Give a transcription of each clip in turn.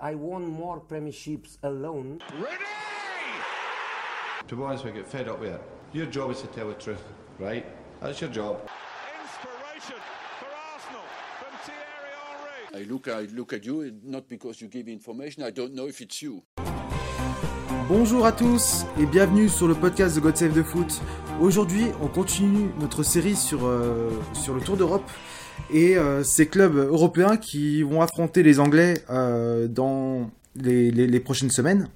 I won more premierships alone. Ready! To be honest, we get fed up with it. Your job is to tell the truth, right? That's your job. Inspiration for Arsenal from Thierry Henry. I look, I look at you, not because you give information, I don't know if it's you. Bonjour à tous et bienvenue sur le podcast de God Save the Foot. Aujourd'hui, on continue notre série sur, euh, sur le Tour d'Europe et euh, ces clubs européens qui vont affronter les Anglais euh, dans les, les- les prochaines semaines.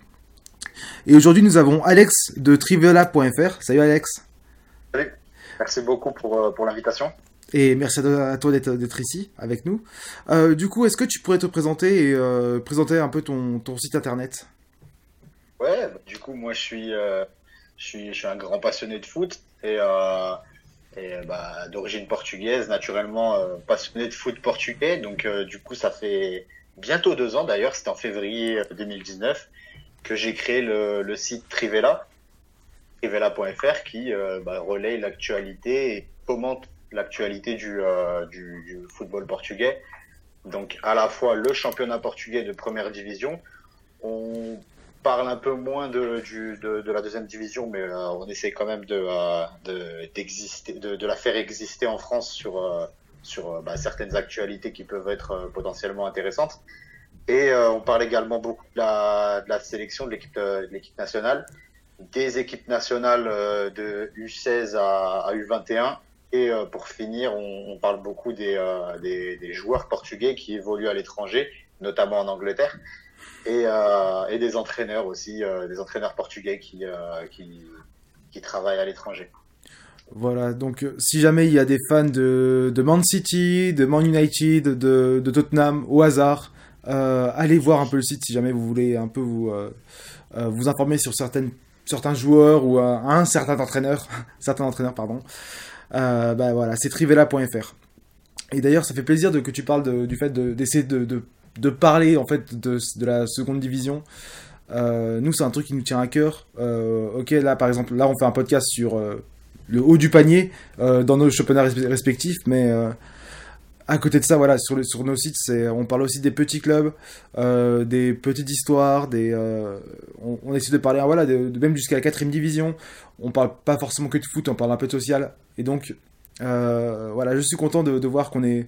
Et aujourd'hui, nous avons Alex de Trivela.fr. Salut Alex. Salut. Merci beaucoup pour, euh, pour l'invitation. Et merci à toi d'être ici avec nous. Euh, du coup, est-ce que tu pourrais te présenter et euh, présenter un peu ton, ton site internet? Ouais, bah, du coup, moi, je suis, euh, je suis, je suis un grand passionné de foot et, et bah, d'origine portugaise, naturellement euh, passionné de foot portugais. Donc, euh, du coup, ça fait bientôt deux ans d'ailleurs, c'était en février 2019, que j'ai créé le, site Trivela, trivela.fr, qui euh, bah, relaye l'actualité et commente l'actualité du, euh, du, du football portugais. Donc, à la fois le championnat portugais de première division, on parle un peu moins de, la deuxième division, mais euh, on essaie quand même de, euh, de, la faire exister en France sur, euh, bah, certaines actualités qui peuvent être potentiellement intéressantes. Et on parle également beaucoup de la, sélection de l'équipe, nationale, des équipes nationales de U16 à, à U21. Et pour finir, on, on parle beaucoup des joueurs portugais qui évoluent à l'étranger, notamment en Angleterre et, euh, et des entraîneurs aussi, euh, des entraîneurs portugais qui, euh, qui, qui travaillent à l'étranger. Voilà, donc si jamais il y a des fans de, de Man City, de Man United, de, de Tottenham au hasard, allez voir un peu le site si jamais vous voulez un peu vous, vous informer sur certaines, certains joueurs ou un, certain entraîneur, certains entraîneurs, pardon. Bah voilà, c'est trivela.fr. Et d'ailleurs, ça fait plaisir de, que tu parles du fait de- d'essayer de, de, de parler en fait de, la seconde division. Euh, nous, c'est un truc qui nous tient à cœur. Euh, ok, là, par exemple, là, on fait un podcast sur euh, le haut du panier dans nos championnats res- respectifs, mais à côté de ça, voilà, sur, nos sites, on parle aussi des petits clubs, des petites histoires, on, essaie de parler, voilà, même jusqu'à la quatrième division. On parle pas forcément que de foot, on parle un peu de social. Et donc, voilà, je suis content de voir qu'on est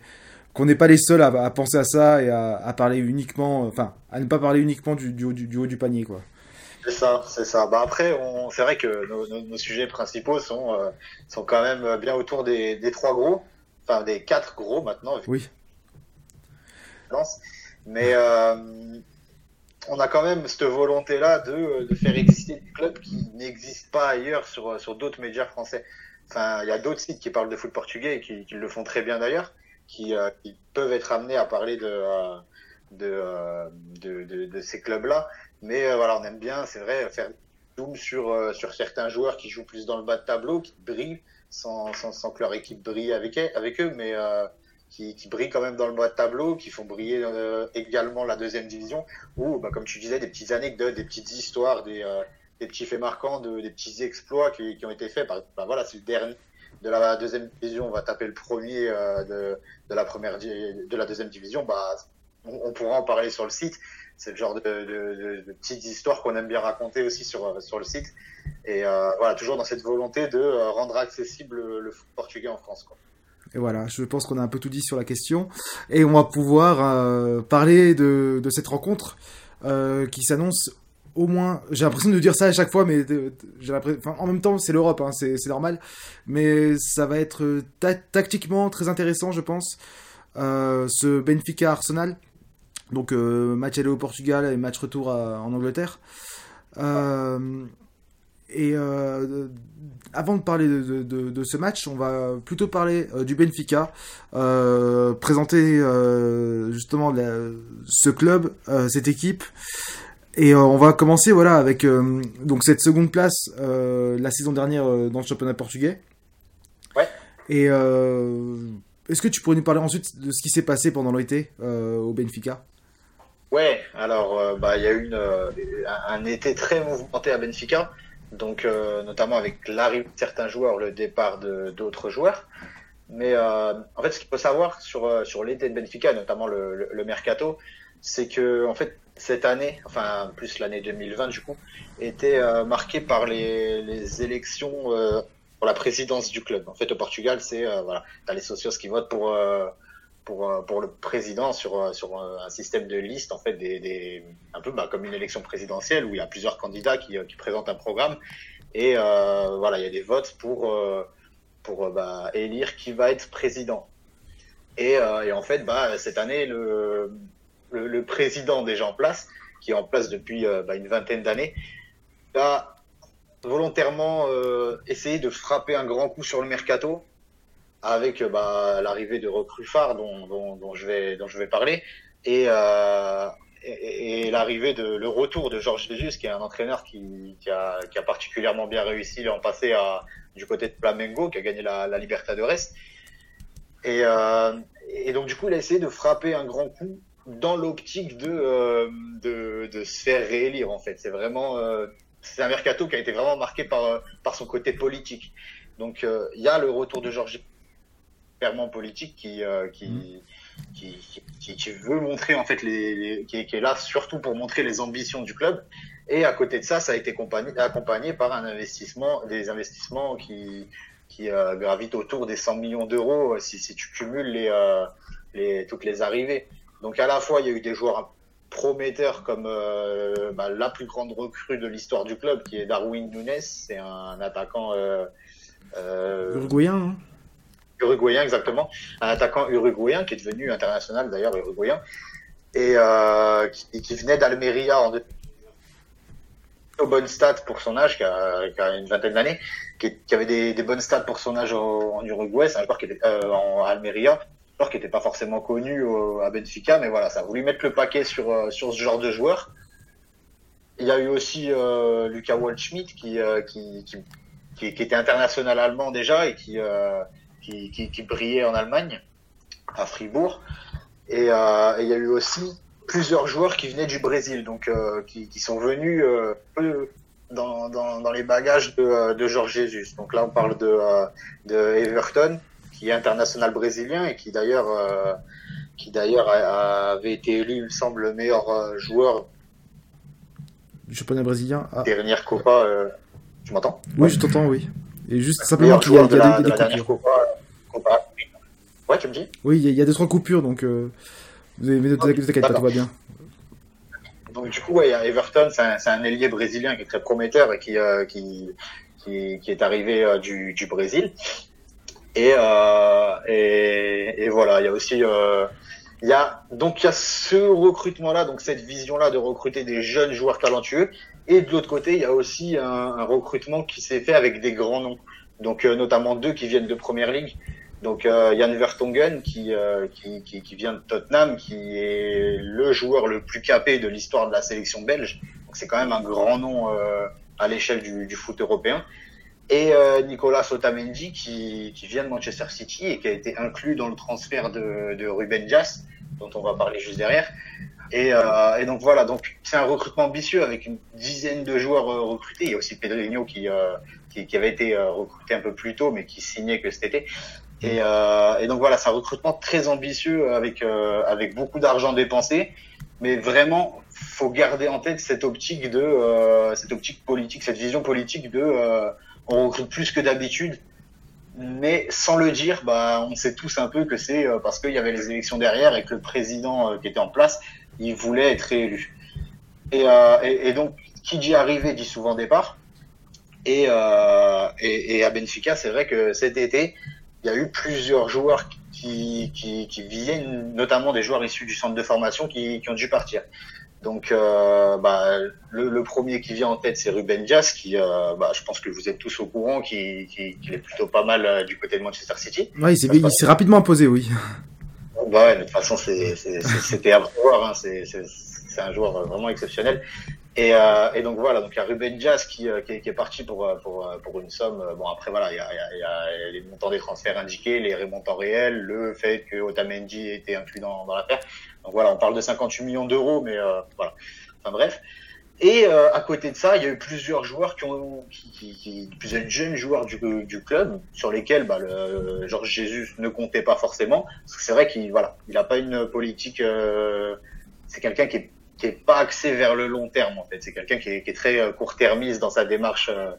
qu'on n'est pas les seuls à, à penser à ça et à, à parler uniquement, enfin, à ne pas parler uniquement du, du, haut du- du haut du panier, quoi. C'est ça, c'est ça. Bah après, c'est vrai que nos, nos, nos sujets principaux sont, euh, sont quand même bien autour des, des trois gros, enfin des quatre gros maintenant. Oui. Mais euh, on a quand même cette volonté-là de, de faire exister des clubs qui n'existent pas ailleurs sur, sur d'autres médias français. Enfin, il y a d'autres sites qui parlent de foot portugais et qui, qui le font très bien d'ailleurs, qui, euh, qui peuvent être amenés à parler de, euh, de, euh, de, de, de ces clubs-là. Mais euh, voilà, on aime bien, c'est vrai, faire zoom sur, sur certains joueurs qui jouent plus dans le bas de tableau, qui brillent sans, sans, sans que leur équipe brille avec, avec eux, mais qui, qui brillent quand même dans le bas de tableau, qui font briller également la deuxième division, ou bah, comme tu disais, des petites anecdotes, des petites histoires, des, des petits faits marquants, de, des petits exploits qui, qui ont été faits. Par, bah, voilà, c'est le dernier de la deuxième division, on va taper le premier euh, de, de la première de la deuxième division, bah on, pourra en parler sur le site. C'est le genre de, petites histoires qu'on aime bien raconter aussi sur, euh, sur le site. Et euh, voilà, toujours dans cette volonté de rendre accessible le, foot portugais en France. Et voilà, je pense qu'on a un peu tout dit sur la question. Et on va pouvoir parler de, de cette rencontre qui s'annonce au moins. J'ai l'impression de dire ça à chaque fois, mais. Enfin, en même temps, c'est l'Europe, hein, c'est normal. Mais ça va être euh, ta- tactiquement très intéressant, je pense. Euh, ce Benfica Arsenal. Donc, euh, match aller au Portugal et match retour en Angleterre. Euh, et euh, avant de parler de, ce match, on va plutôt parler euh, du Benfica, euh, présenter euh, justement ce club, euh, cette équipe. Et euh, on va commencer voilà avec euh, donc cette seconde place euh, la saison dernière euh, dans le championnat portugais. Ouais. Et est-ce que tu pourrais nous parler ensuite de ce qui s'est passé pendant l'été au Benfica? Ouais, alors bah il y a eu une, un été très mouvementé à Benfica, donc notamment avec l'arrivée de certains joueurs, le départ de d'autres joueurs. Mais en fait, ce qu'il faut savoir sur, sur l'été de Benfica, notamment le, le, le mercato, c'est que en fait cette année, enfin plus l'année 2020 du coup, était euh, marquée par les, élections euh, pour la présidence du club. En fait, au Portugal, c'est euh, voilà, t'as les socios qui votent pour euh, pour pour le président sur sur un système de liste en fait des, un peu bah, comme une élection présidentielle où il y a plusieurs candidats qui, présentent un programme et voilà il y a des votes pour pour bah, élire qui va être président et, et en fait bah cette année le le, le président déjà en place qui est en place depuis euh, bah, une vingtaine d'années a volontairement euh, essayé de frapper un grand coup sur le mercato avec euh, bah, l'arrivée de recrues phares dont, dont, dont, je vais, dont je vais parler et, euh, et, et l'arrivée de le retour de Georges Jesus qui est un entraîneur qui, qui, a, qui a particulièrement bien réussi l'an passé à, du côté de Flamengo qui a gagné la, la Libertadores. Et, euh, et donc du coup il a essayé de frapper un grand coup dans l'optique de, euh, de, de se faire réélire en fait. C'est vraiment euh, c'est un mercato qui a été vraiment marqué par, euh, par son côté politique. Donc euh, il y a le retour de Georges clairement politique qui, euh, qui, Mhm. qui, qui, qui veut montrer en fait les, les qui, est, qui est là surtout pour montrer les ambitions du club. Et à côté de ça ça a été accompagné, accompagné par un investissement des investissements qui qui euh, gravitent autour des 100 millions d'euros euh, si, si tu cumules les, euh, les toutes les arrivées donc à la fois il y a eu des joueurs prometteurs comme euh, bah, la plus grande recrue de l'histoire du club qui est Darwin Nunes. C'est un attaquant euh, euh, Uruguayen, hein. Uruguayen exactement, un attaquant uruguayen qui est devenu international d'ailleurs uruguayen. Et euh, qui, qui venait d'Almeria en aux bonnes stats pour son âge, qui a, qui a une vingtaine d'années, qui, qui avait des, des bonnes stats pour son âge au- en Uruguay, c'est un joueur qui était euh, en Almeria, qui n'était pas forcément connu à Benfica, mais voilà, ça a voulu mettre le paquet sur euh, sur ce genre de joueur. Il y a eu aussi euh, Lucas Waldschmidt qui, euh, qui, qui, qui, était international allemand déjà et qui, qui, brillait en Allemagne, à Fribourg. Et il y a eu aussi plusieurs joueurs qui venaient du Brésil, donc qui, sont venus dans, dans, les bagages de, de Jorge Jesus. Donc là, on parle de, de Everton, qui est international brésilien et qui d'ailleurs euh, qui d'ailleurs avait été élu, il me semble, le meilleur euh, joueur Du championnat brésilien. Ah, des dernières Copa. Euh... Tu m'entends? Oui, je t'entends, oui. Et juste simplement qu'il y a, joueur il y de a la, des, de dernière coupures. Copa. Copa. Ouais, tu me dis? Oui, il y, y a deux, trois coupures, donc euh, vous avez, ne t'inquiète pas, tout va bien. Donc du coup, ouais, il y a Everton, c'est un, un ailier brésilien qui est très prometteur et qui euh, qui, qui qui est arrivé euh, du, du Brésil. Et, euh, et et voilà, il y a aussi euh, il y a donc il y a ce recrutement là, donc cette vision là de recruter des jeunes joueurs talentueux. Et de l'autre côté, il y a aussi un, un recrutement qui s'est fait avec des grands noms. Donc euh, notamment deux qui viennent de Première Ligue. Donc euh, Jan Vertonghen qui, euh, qui, qui, vient de Tottenham, qui est le joueur le plus capé de l'histoire de la sélection belge. Donc c'est quand même un grand nom euh, à l'échelle du, du foot européen. Et euh, Nicolas Otamendi qui, qui vient de Manchester City et qui a été inclus dans le transfert de, de Ruben Dias, dont on va parler juste derrière. Et, euh, et donc voilà, donc c'est un recrutement ambitieux avec une dizaine de joueurs euh, recrutés. Il y a aussi Pedrinho qui, euh, qui, qui avait été euh, recruté un peu plus tôt, mais qui signait que cet été. Et, et donc voilà, c'est un recrutement très ambitieux avec avec beaucoup d'argent dépensé, mais vraiment faut garder en tête cette optique de cette optique politique, cette vision politique de on recrute plus que d'habitude, mais sans le dire, bah on sait tous un peu que c'est euh, parce qu'il y avait les élections derrière et que le président euh, qui était en place, il voulait être réélu. Et, euh, donc qui dit arrivé dit souvent départ. Et, à Benfica, c'est vrai que cet été, il y a eu plusieurs joueurs qui, qui, viennent, notamment des joueurs issus du centre de formation, qui ont dû partir. Donc, euh, bah, le, le premier qui vient en tête, c'est Ruben Dias, qui, euh, bah, je pense que vous êtes tous au courant, qui, qui, qui est plutôt pas mal euh, du côté de Manchester City. Ouais, il s'est rapidement imposé, oui. Bah ouais, mais de toute façon, c'était à prévoir. Hein, c'est un joueur vraiment exceptionnel. Et, euh, et donc voilà, donc il y a Ruben Dias qui, euh, qui, est, qui est parti pour, euh, pour, pour une somme. Bon après voilà, il y a, il y a- il y a les montants des transferts indiqués, les remontants réels, le fait que Otamendi ait été inclus dans, dans l'affaire. Donc voilà, on parle de 58 millions d'euros, mais euh, voilà. Enfin bref. Et euh, à côté de ça, il y a eu plusieurs joueurs qui ont, qui, qui, plusieurs jeunes joueurs du, du club sur lesquels bah, le, Georges Jésus ne comptait pas forcément. C'est vrai qu'il voilà, il a pas une politique. Euh, c'est quelqu'un qui est, qui est pas axé vers le long terme en fait. C'est quelqu'un qui est, qui est très euh, court-termiste dans sa démarche. Euh,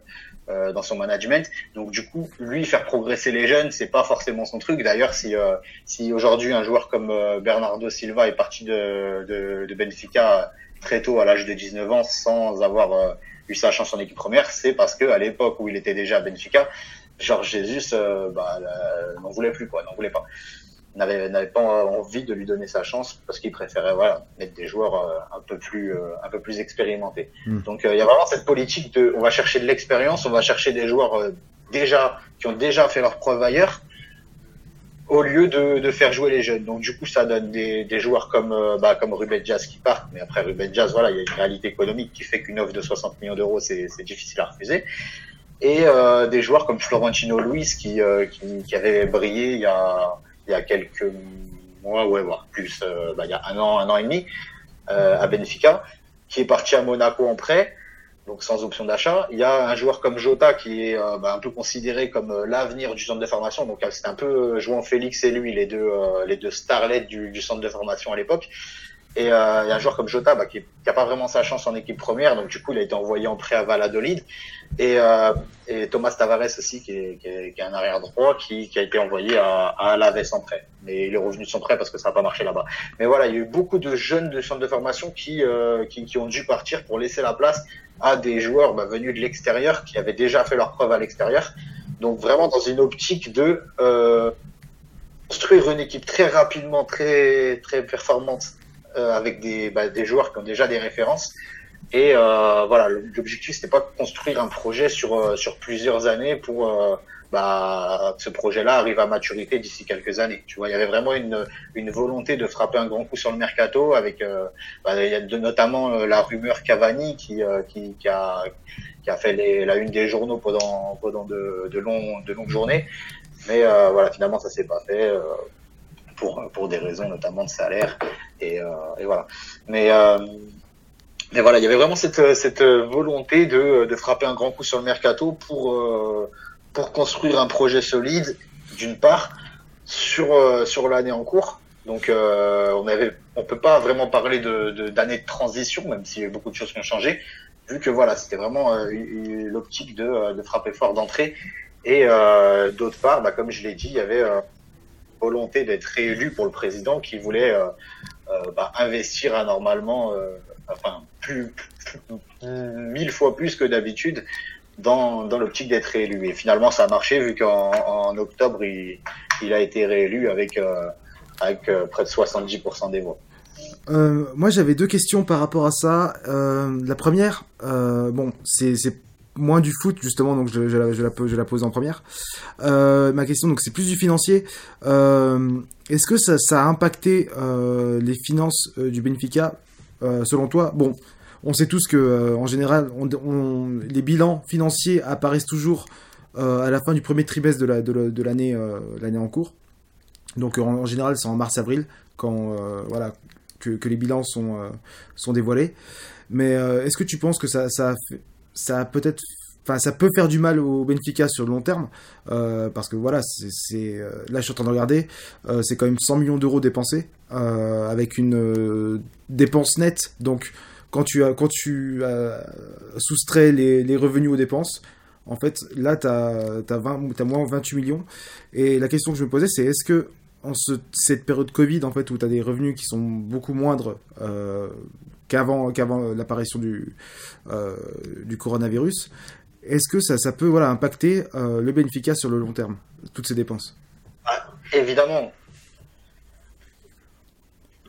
euh, dans son management. Donc du coup, lui faire progresser les jeunes, c'est pas forcément son truc. D'ailleurs, si euh, si aujourd'hui un joueur comme Bernardo Silva est parti de, de, de Benfica très tôt, à l'âge de 19 ans, sans avoir euh, eu sa chance en équipe première, c'est parce que à l'époque où il était déjà à Benfica, Georges Jesus euh, bah, n'en voulait plus, quoi, n'en voulait pas. N'avait, n'avait pas envie de lui donner sa chance parce qu'il préférait voilà mettre des joueurs euh, un peu plus un peu plus expérimentés. Mm. Donc il y a vraiment cette politique de on va chercher de l'expérience, on va chercher des joueurs déjà qui ont déjà fait leur preuve ailleurs au lieu de, de, faire jouer les jeunes. Donc du coup, ça donne des, des joueurs comme euh, bah, comme Ruben Jazz qui partent. Mais après Ruben Jazz, voilà, il y a une réalité économique qui fait qu'une offre de 60 millions d'euros, c'est difficile à refuser. Et euh, des joueurs comme Florentino Luis qui, euh, qui, qui avait brillé il y a il y a quelques mois, ouais, voire plus, euh, bah, il y a un an, un an et demi à Benfica, qui est parti à Monaco en prêt donc sans option d'achat. Il y a un joueur comme Jota qui est euh, bah, un peu considéré comme euh, l'avenir du centre de formation. Donc c'est un peu euh, jouant Félix et lui les deux les deux starlets du, du centre de formation à l'époque. Et il y a un joueur comme Jota bah, qui n'a pas vraiment sa chance en équipe première, donc du coup il a été envoyé en prêt à Valladolid. Et, et Thomas Tavares aussi qui est, qui est, qui est un arrière droit qui, qui, a été envoyé à, à Alaves en prêt. Mais il est revenu de son prêt parce que ça n'a pas marché là-bas. Mais voilà, il y a eu beaucoup de jeunes de centre de formation qui, qui, qui ont dû partir pour laisser la place à des joueurs bah, venus de l'extérieur qui avaient déjà fait leur preuve à l'extérieur. Donc vraiment dans une optique de euh, construire une équipe très rapidement, très très performante euh, avec des, bah, des joueurs qui ont déjà des références. Et euh, voilà, l'objectif c'était pas de construire un projet sur euh, sur plusieurs années pour euh, bah, ce projet-là arrive à maturité d'ici quelques années. Tu vois, il y avait vraiment une, volonté de frapper un grand coup sur le mercato avec, euh, bah, y a notamment euh, la rumeur Cavani qui, euh, qui, a, qui a fait la une des journaux pendant, pendant de, de, de longues journées. Mais euh, voilà, finalement, ça s'est pas fait pour, pour des raisons notamment de salaire. Et, et voilà. Mais mais voilà, il y avait vraiment cette, cette volonté de, de frapper un grand coup sur le mercato pour pour construire un projet solide, d'une part, sur, euh, sur l'année en cours. Donc, euh, on avait, on peut pas vraiment parler de, d'année de transition, même a beaucoup de choses ont changé, vu que voilà, c'était vraiment euh, l'optique de, euh, de frapper fort d'entrée. Et euh, d'autre part, bah, comme je l'ai dit, il y avait volonté d'être réélu pour le président qui voulait bah, investir anormalement, enfin, plus, mille fois plus que d'habitude dans, dans l'optique d'être réélu. Et finalement, ça a marché vu qu'en en octobre, il, a été réélu avec, euh, avec euh, près de 70% des voix. Euh, moi, j'avais deux questions par rapport à ça. Euh, la première, euh, bon, c'est moins du foot justement, donc je, je, la, je, pose en première. Euh, ma question, donc c'est plus du financier. Est-ce que ça, a impacté les finances du Benfica selon toi? Bon, on sait tous que euh, en général, les bilans financiers apparaissent toujours euh, à la fin du premier trimestre de l'année euh, en cours. Donc en, général, c'est en mars-avril quand voilà que, les bilans sont dévoilés. Mais est-ce que tu penses que ça ça a, ça peut-être Enfin, ça peut faire du mal au Benfica sur le long terme, euh, parce que voilà, c'est là je suis en train de regarder, euh, c'est quand même 100 millions d'euros dépensés, euh, avec une dépense nette, donc quand tu, quand tu soustrais les, revenus aux dépenses, en fait, là, tu as, as, moins 28 millions. Et la question que je me posais, c'est est-ce que en ce, cette période Covid, en fait, où tu as des revenus qui sont beaucoup moindres euh, qu'avant qu'avant l'apparition du, euh, du coronavirus, est-ce que ça, ça peut voilà, impacter euh, le Benfica sur le long terme, toutes ces dépenses? Ah, Évidemment,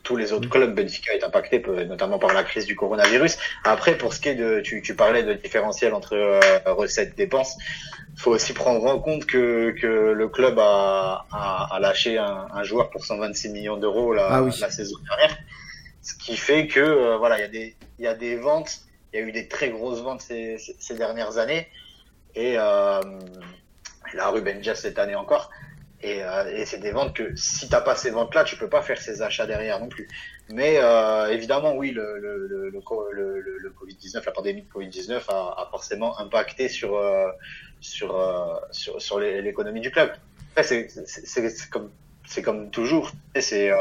tous les autres clubs, Benfica est impacté notamment par la crise du coronavirus. Après, pour ce qui est de, tu, tu parlais de différentiel entre euh, recettes dépenses, faut aussi prendre en compte que, que le club a, a, a lâché un, un, joueur pour 126 millions d'euros la, ah oui. la, saison dernière, ce qui fait que euh, voilà, il y a des il y a des ventes, il y a eu des très grosses ventes ces, ces dernières années et euh, là Ruben Dias cette année encore. Et, et c'est des ventes que si t'as pas ces ventes-là, tu peux pas faire ces achats derrière non plus. Mais euh, évidemment, oui, le, le, le, le, le Covid-19, la pandémie de Covid-19 a, a, forcément impacté sur, euh, sur, euh, sur, sur l'économie du club. Après, c'est comme, comme toujours, c'est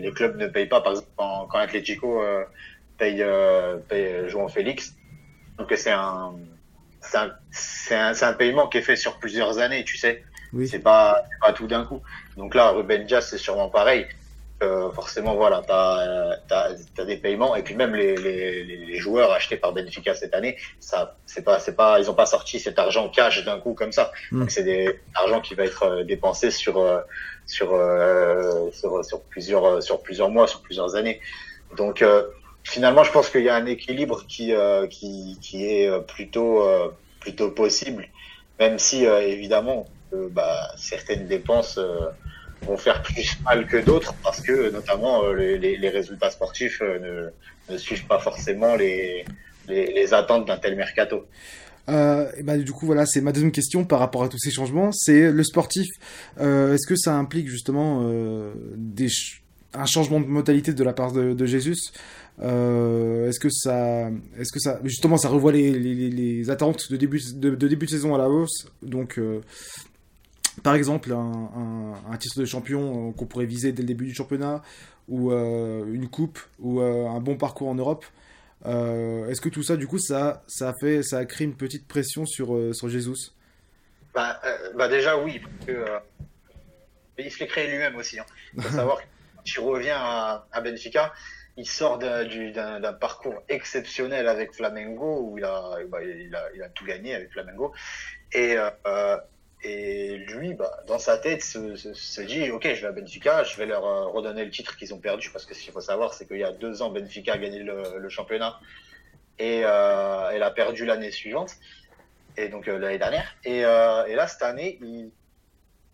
les clubs ne payent pas, par exemple, quand, quand Atletico paye, paye João Félix. Donc c'est un, c'est un, un, un, paiement qui est fait sur plusieurs années, tu sais. Oui. C'est pas, pas tout d'un coup. Donc là, Ruben Diaz, c'est sûrement pareil. Euh, forcément, voilà, tu as, as, des paiements. Et puis même les, les, les, joueurs achetés par Benfica cette année, ça, c'est pas, c'est pas, ils ont pas sorti cet argent cash d'un coup comme ça. Mm. Donc c'est des argent qui va être euh, dépensé sur, euh, sur, euh, sur, sur, plusieurs, sur plusieurs mois, sur plusieurs années. Donc finalement, je pense qu'il y a un équilibre qui, qui, qui est plutôt, plutôt possible, même si évidemment, bah, certaines dépenses vont faire plus mal que d'autres parce que notamment euh, les, résultats sportifs euh, ne, suivent pas forcément les, les attentes d'un tel mercato. Euh, bah, du coup, voilà, c'est ma deuxième question par rapport à tous ces changements. C'est le sportif. Euh, Est-ce que ça implique justement euh, des un changement de modalité de la part de, Jésus? Est-ce que ça, est-ce que ça, justement, ça revoit les, les, les attentes de début de, de, début de saison à la hausse? Donc, par exemple, un, un, titre de champion euh, qu'on pourrait viser dès le début du championnat, ou euh, une coupe, ou euh, un bon parcours en Europe. Est-ce que tout ça, du coup, ça, ça, a fait, ça a créé une petite pression sur, sur Jesus? Bah, bah, déjà, oui. Parce que, il se l'est créé lui-même aussi. Hein. Il faut savoir que tu reviens à, à Benfica, il sort d'un parcours exceptionnel avec Flamengo où il a, bah, il a, il a, tout gagné avec Flamengo. Et, et lui, bah, dans sa tête, se, dit, ok, je vais à Benfica, je vais leur euh, redonner le titre qu'ils ont perdu, parce que ce qu'il faut savoir, c'est qu'il y a deux ans, Benfica a gagné le, championnat et euh, elle a perdu l'année suivante, et donc euh, l'année dernière. Et, et, là, cette année, il,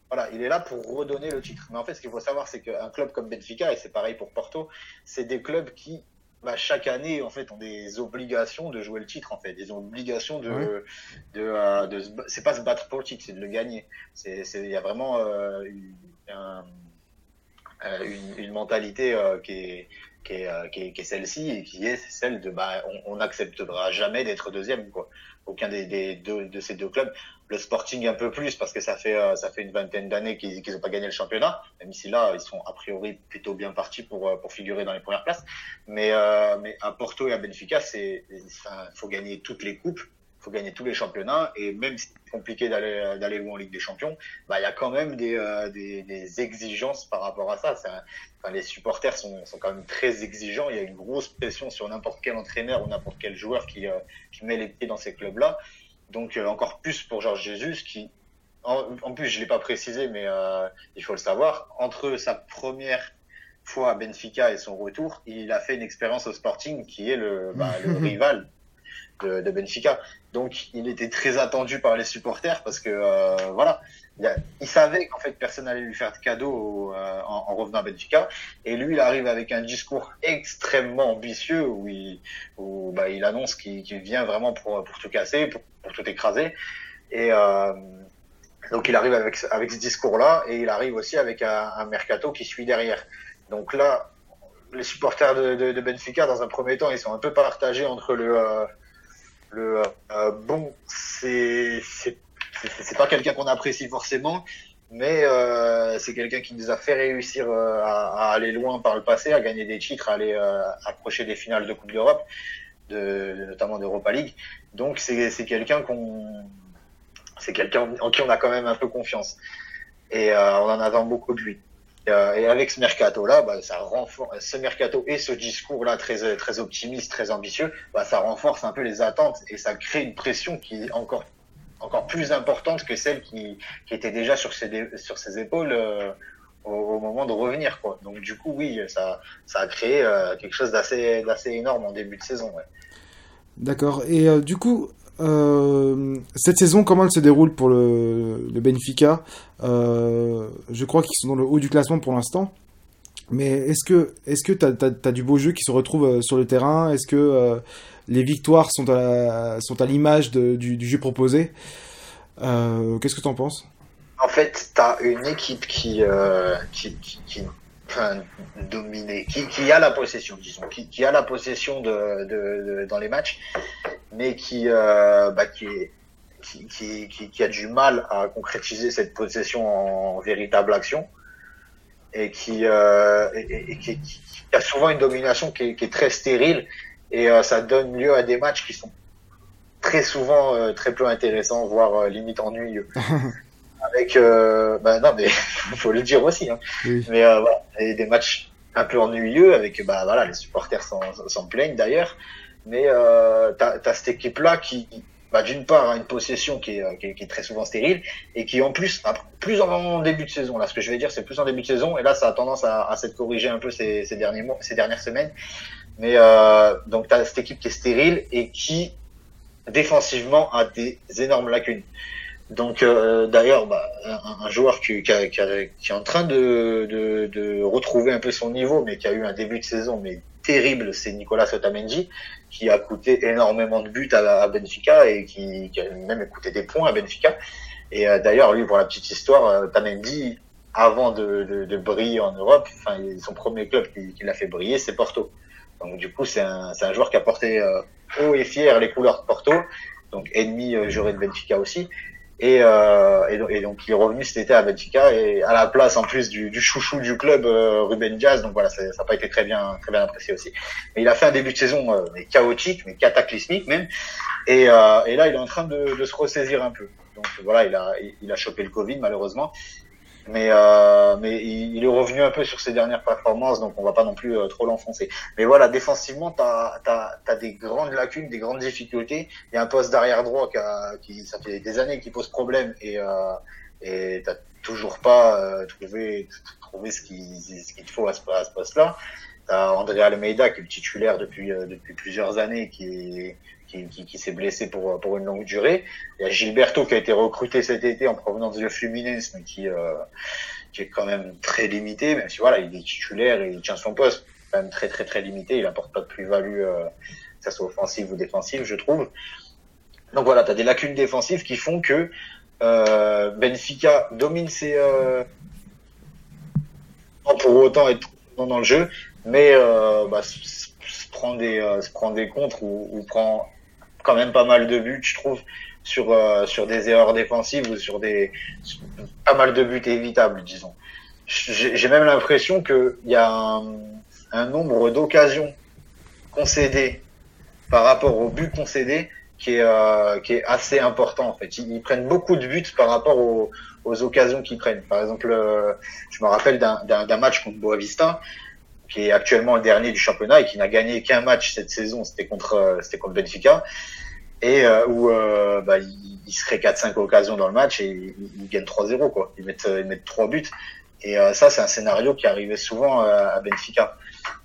voilà, il est là pour redonner le titre. Mais en fait, ce qu'il faut savoir, c'est qu'un club comme Benfica, et c'est pareil pour Porto, c'est des clubs qui bah, chaque année, en fait, ont des obligations de jouer le titre, en fait. Des obligations de, de, euh, de, c'est pas se battre pour le titre, c'est de le gagner. C'est, il y a vraiment euh, une, un, euh, une, une, mentalité euh, qui est, qui est, euh, qui est, qui est celle-ci et qui est celle de, bah, on n'acceptera jamais d'être deuxième, quoi. Aucun des, des deux, de ces deux clubs le Sporting un peu plus parce que ça fait euh, ça fait une vingtaine d'années qu'ils n'ont pas gagné le championnat, même si là ils sont a priori plutôt bien partis pour euh, pour figurer dans les premières places. Mais euh, mais à Porto et à Benfica, c'est faut gagner toutes les coupes, faut gagner tous les championnats et même si c'est compliqué d'aller d'aller loin en Ligue des Champions, bah il y a quand même des, des, des exigences par rapport à ça. Enfin, les supporters sont sont quand même très exigeants. Il y a une grosse pression sur n'importe quel entraîneur ou n'importe quel joueur qui qui met les pieds dans ces clubs là. Donc euh, encore plus pour Georges Jésus, qui, en, en, plus je l'ai pas précisé, mais euh, il faut le savoir, entre sa première fois à Benfica et son retour, il a fait une expérience au Sporting qui est le, bah, le rival de, de, Benfica. Donc il était très attendu par les supporters parce que euh, voilà, il, savait qu'en fait personne n'allait lui faire de cadeau euh, en, en, revenant à Benfica. Et lui, il arrive avec un discours extrêmement ambitieux où il, bah, annonce qu'il qu vient vraiment pour, tout casser, pour, tout écraser. Et euh, donc il arrive avec, avec ce discours-là et il arrive aussi avec un, mercato qui suit derrière. Donc là, les supporters de, Benfica, dans un premier temps, ils sont un peu partagés entre le, le euh, bon, c'est c'est pas quelqu'un qu'on apprécie forcément, mais euh, c'est quelqu'un qui nous a fait réussir euh, à, aller loin par le passé, à gagner des titres, à aller euh, approcher des finales de Coupe d'Europe, de, notamment d'Europa League. Donc c'est quelqu'un qu'on, c'est quelqu'un en qui on a quand même un peu confiance, et euh, on en attend beaucoup de lui. Et avec ce mercato là, bah, ça renforce ce mercato et ce discours là très très optimiste, très ambitieux, bah, ça renforce un peu les attentes et ça crée une pression qui est encore encore plus importante que celle qui, était déjà sur ses, épaules euh, au, moment de revenir. Quoi. Donc du coup, oui, ça, ça a créé euh, quelque chose d'assez, énorme en début de saison. D'accord. Et euh, du coup, cette saison, comment elle se déroule pour le, Benfica? Je crois qu'ils sont dans le haut du classement pour l'instant. Mais est-ce que que t'as as, as, du beau jeu qui se retrouve sur le terrain? Est-ce que les victoires sont à, sont à l'image du, du, jeu proposé. Euh, Qu'est-ce que tu en penses? En fait, tu as une équipe qui, euh, qui, qui, qui qui, a la possession, disons, qui, qui a la possession de, de, dans les matchs, mais qui, euh, bah, qui, qui, qui, qui, a du mal à concrétiser cette possession en véritable action et qui, et, qui, a souvent une domination qui est très stérile et euh, ça donne lieu à des matchs qui sont très souvent euh, très peu intéressants, voire euh, limite ennuyeux. Avec, euh, bah non mais faut le dire aussi, hein. Oui. mais euh, voilà, et des matchs un peu ennuyeux avec bah voilà les supporters s'en plaignent d'ailleurs, mais euh, t'as as cette équipe là qui bah, d'une part a une possession qui est, qui est, qui est très souvent stérile et qui en plus plus en début de saison là ce que je vais dire c'est plus en début de saison et là ça a tendance à, à s'être corrigé un peu ces, ces derniers mois ces dernières semaines mais euh, donc tu as cette équipe qui est stérile et qui défensivement a des énormes lacunes donc euh, d'ailleurs bah, un, joueur qui, qui, qui, qui est en train de, de, de retrouver un peu son niveau mais qui a eu un début de saison mais terrible c'est Nicolas Otamendi qui a coûté énormément de buts à, Benfica et qui, a même coûté des points à Benfica. Et euh, d'ailleurs, lui, pour la petite histoire, euh, avant de, de, de briller en Europe, enfin, son premier club qui, qui l'a fait briller, c'est Porto. Donc du coup, c'est un, c'est un joueur qui a porté euh, haut et fier les couleurs de Porto, donc ennemi euh, juré de Benfica aussi. Et, euh, et, donc, et il est revenu cet été à Benfica et à la place en plus du, du chouchou du club euh, Ruben Diaz. Donc voilà, ça n'a pas été très bien, très bien apprécié aussi. Mais il a fait un début de saison euh, mais chaotique, mais cataclysmique même. Et, euh, et là, il est en train de, de se ressaisir un peu. Donc voilà, il a, il a chopé le Covid malheureusement. Mais, euh, mais il, est revenu un peu sur ses dernières performances, donc on va pas non plus euh, trop l'enfoncer. Mais voilà, défensivement, tu as, des grandes lacunes, des grandes difficultés. Il y a un poste d'arrière droit qui, a, qui ça fait des années qui pose problème et euh, et t'as toujours pas euh, trouvé trouvé ce qu'il ce qu'il faut à ce, à ce poste-là. T'as André Almeida qui est le titulaire depuis euh, depuis plusieurs années, qui est qui, qui, s'est blessé pour, pour une longue durée. Il y a Gilberto qui a été recruté cet été en provenance du Fluminense, mais qui, euh, qui est quand même très limité, même si voilà, il est titulaire et il tient son poste, quand même très très très limité, il apporte pas de plus-value, euh, que ça soit offensive ou défensive, je trouve. Donc voilà, tu as des lacunes défensives qui font que euh, Benfica domine ses... Euh, pour autant être dans le jeu, mais euh, bah, se, prend des, euh, se prend des contres ou, ou prend quand même pas mal de buts, je trouve, sur, euh, sur des erreurs défensives ou sur des pas mal de buts évitables, disons. J'ai même l'impression qu'il y a un, un nombre d'occasions concédées par rapport aux buts concédés qui est, euh, qui est assez important en fait. Ils, prennent beaucoup de buts par rapport aux, aux occasions qu'ils prennent. Par exemple, euh, je me rappelle d'un- d'un match contre Boavista, qui est actuellement le dernier du championnat et qui n'a gagné qu'un match cette saison, c'était contre, euh, c'était contre Benfica, et euh, où euh, bah, il, il se crée 4-5 occasions dans le match et ils il gagnent 3-0 quoi. Ils mettent, euh, ils mettent 3 buts. Et euh, ça, c'est un scénario qui arrivait souvent euh, à Benfica.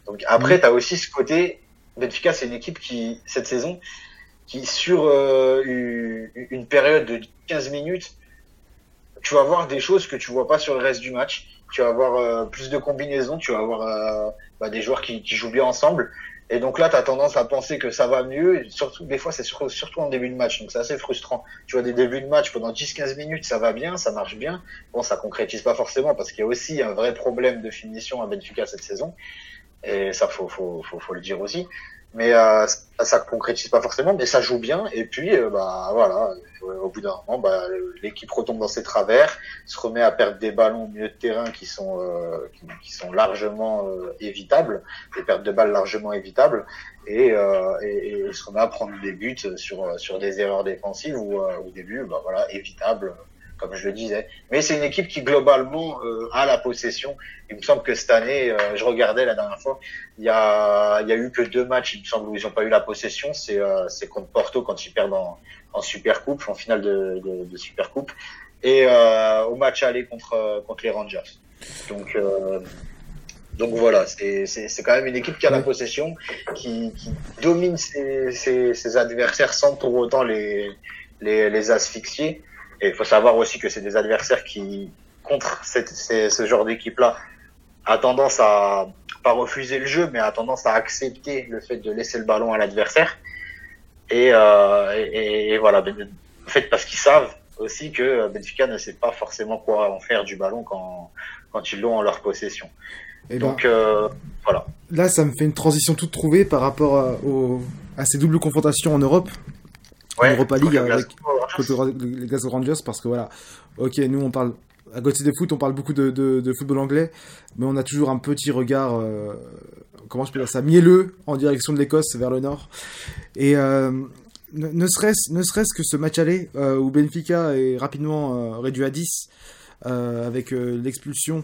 Donc après, tu as aussi ce côté, Benfica, c'est une équipe qui, cette saison, qui sur euh, une une période de 15 minutes, tu vas voir des choses que tu vois pas sur le reste du match. Tu vas avoir euh, plus de combinaisons, tu vas avoir euh, bah, des joueurs qui, qui jouent bien ensemble. Et donc là, tu as tendance à penser que ça va mieux. Surtout, des fois, c'est sur- surtout en début de match. Donc c'est assez frustrant. Tu vois, des débuts de match pendant 10-15 minutes, ça va bien, ça marche bien. Bon, ça concrétise pas forcément parce qu'il y a aussi un vrai problème de finition à Benfica cette saison. Et ça, faut, faut, faut, faut le dire aussi. Mais euh, ça, ça concrétise pas forcément, mais ça joue bien. Et puis, euh, bah voilà, au bout d'un moment, bah, l'équipe retombe dans ses travers, se remet à perdre des ballons au milieu de terrain qui sont euh, qui, qui sont largement euh, évitables, des pertes de balles largement évitables, et, et, et se remet à prendre des buts sur sur des erreurs défensives ou au début, bah voilà, évitables, comme je le disais. Mais c'est une équipe qui globalement euh, a la possession. Il me semble que cette année, euh, je regardais la dernière fois, il y a, il y a eu que deux matchs, il me semble, où ils n'ont pas eu la possession. C'est euh, c'est contre Porto quand ils perdent en, en Super Coupe, en finale de, de, de Super Coupe, et euh, au match aller contre, euh, contre les Rangers. Donc, euh, donc voilà, c'est c'est- c'est quand même une équipe qui a la possession, qui, qui domine ses, ses, ses adversaires sans pour autant les, les, les asphyxier. Et il faut savoir aussi que c'est des adversaires qui, contre cette, ces- ce genre d'équipe-là, a tendance à pas refuser le jeu, mais a tendance à accepter le fait de laisser le ballon à l'adversaire. Et, euh, et, et voilà, en fait, parce qu'ils savent aussi que Benfica ne sait pas forcément quoi en faire du ballon quand, quand ils l'ont en leur possession. Et ben, Donc euh, voilà. là, ça me fait une transition toute trouvée par rapport à, au- à ces doubles confrontations en Europe. En Europa League le avec contre les Glasgow Rangers parce que voilà, ok, nous on parle à côté de foot, on parle beaucoup de, de, de football anglais, mais on a toujours un petit regard, euh, comment je peux dire ça, mielleux en direction de l'Écosse vers le nord. Et euh, ne, ne serait-ce ne serait-ce que ce match aller euh, où Benfica est rapidement euh, réduit à 10 euh, avec l'expulsion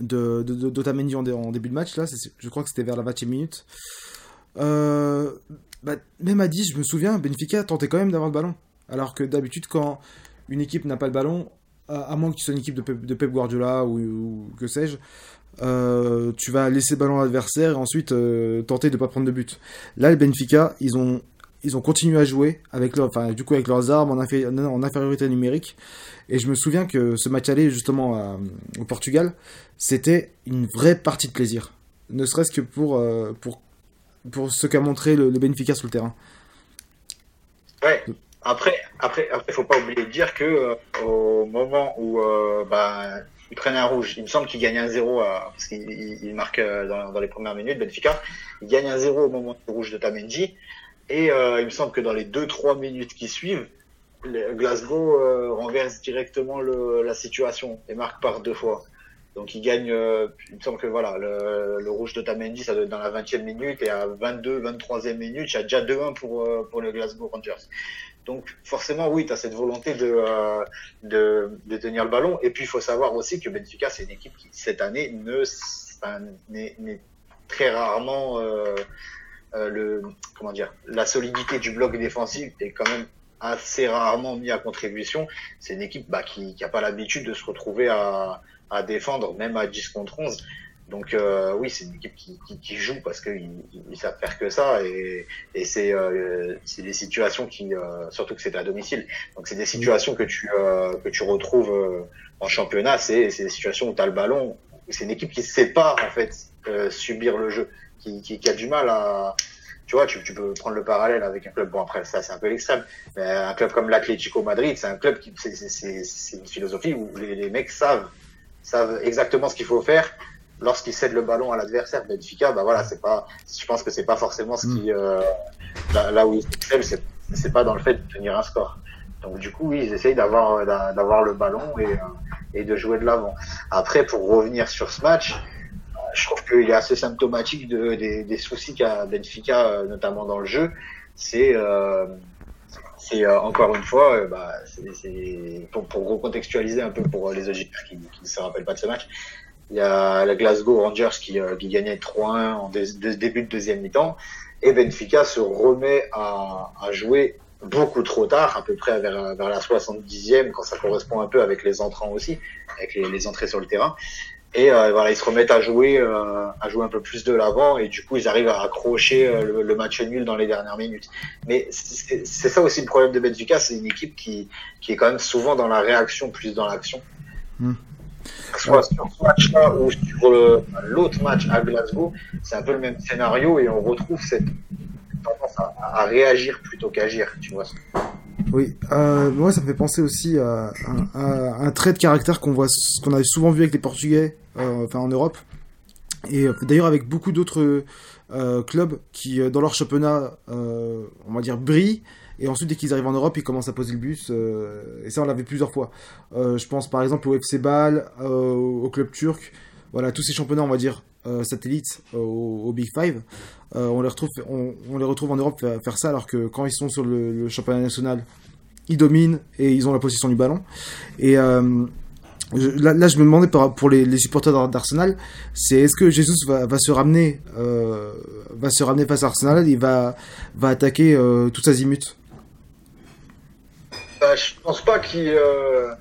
de, de, en, dé- en début de match, là, je crois que c'était vers la 20e minute. Bah, même à 10, je me souviens, Benfica tentait quand même d'avoir le ballon. Alors que d'habitude, quand une équipe n'a pas le ballon, à, moins que tu sois une équipe de Pep, Guardiola ou, que sais-je, euh, tu vas laisser ballon à l'adversaire et ensuite euh, tenter de pas prendre de but. Là, le Benfica, ils ont, ils ont continué à jouer avec leur, enfin, du coup avec leurs armes en, infé- en infériorité numérique. Et je me souviens que ce match aller justement au Portugal, c'était une vraie partie de plaisir. Ne serait-ce que pour, euh, pour, pour ce qu'a montré le, Benfica sur le terrain. Ouais. Après, après, après, faut pas oublier de dire que euh, au moment où euh, bah, ils prennent un rouge, il me semble qu'ils gagnent un 0 à- parce qu'ils ils- ils marquent euh, dans, les premières minutes, Benfica, ils gagnent un 0 au moment du rouge de Tamendi, et euh, il me semble que dans les 2-3 minutes qui suivent, Glasgow renverse directement la situation et marque par deux fois. Donc il gagne, euh, il me semble que voilà, le, rouge de Tamendi, ça doit être dans la 20e minute, et à 22, 23e minute, il y a déjà 2-1 pour, euh, pour le Glasgow Rangers. Donc forcément, oui, tu as cette volonté de, euh, de, de tenir le ballon. Et puis il faut savoir aussi que Benfica, c'est une équipe qui, cette année, ne n'est très rarement le comment dire la solidité du bloc défensif est quand même assez rarement mis à contribution. C'est une équipe bah, qui n'a pas l'habitude de se retrouver à, à défendre, même à 10 contre 11. Donc euh, oui, c'est une équipe qui, qui, qui joue parce qu'ils ils savent faire que ça et, et c'est euh, des situations qui euh, surtout que c'est à domicile. Donc c'est des situations que tu euh, que tu retrouves euh, en championnat, c'est des situations où tu as le ballon, c'est une équipe qui sait pas en fait euh, subir le jeu, qui, qui, qui a du mal à tu vois, tu, tu peux prendre le parallèle avec un club, bon après ça c'est un peu l'extrême, mais un club comme l'Atlético Madrid, c'est un club qui c'est c'est- c'est c'est une philosophie où les, les mecs savent savent exactement ce qu'il faut faire lorsqu'ils cèdent le ballon à l'adversaire. Benfica, bah voilà, c'est pas, je pense que c'est pas forcément ce qui, euh, là, là où ils excellent, c'est, c'est pas dans le fait de tenir un score. Donc du coup, oui, ils essayent d'avoir, d'a- d'avoir le ballon et, euh, et de jouer de l'avant. Après, pour revenir sur ce match, je trouve qu'il est assez symptomatique de, des, soucis qu'a Benfica, euh, notamment dans le jeu. C'est, euh, c'est euh, encore une fois, euh, bah, c'est, pour, pour recontextualiser un peu pour les auditeurs qui ne se rappellent pas de ce match, il y a la Glasgow Rangers qui, qui gagnait 3-1 en début de deuxième mi-temps et Benfica se remet à, à jouer beaucoup trop tard, à peu près vers, vers la 70e, quand ça correspond un peu avec les entrants aussi, avec les, les entrées sur le terrain. Et euh, voilà, ils se remettent à jouer, euh, à jouer un peu plus de l'avant, et du coup, ils arrivent à accrocher euh, le, le match nul dans les dernières minutes. Mais c'est ça aussi le problème de Benfica, c'est une équipe qui, qui est quand même souvent dans la réaction plus dans l'action. Hmm. Soit sur ce match-là ou sur l'autre match à Glasgow, c'est un peu le même scénario et on retrouve cette tendance à, à réagir plutôt qu'agir, tu vois. Oui, euh, moi ça me fait penser aussi à un, trait de caractère qu'on voit, qu'on a souvent vu avec les Portugais, euh, enfin en Europe, et euh, d'ailleurs avec beaucoup d'autres euh, clubs qui, euh, dans leur championnat, euh, on va dire brillent, et ensuite dès qu'ils arrivent en Europe, ils commencent à poser le bus, euh, et ça on l'a vu plusieurs fois. Euh, je pense par exemple au FC Bâle, euh, au club turc, voilà tous ces championnats, on va dire euh, satellites euh, au, Big Five. Euh, on, les retrouve, on, les retrouve en Europe faire, faire ça, alors que quand ils sont sur le, championnat national, ils dominent et ils ont la possession du ballon. Et euh, là, là, je me demandais pour les, supporters d'Ar- d'Arsenal, c'est est-ce que Jesus va, se ramener, euh, va se ramener face à Arsenal, il va, va attaquer euh, tout azimut. Bah, je pense pas qu'il euh,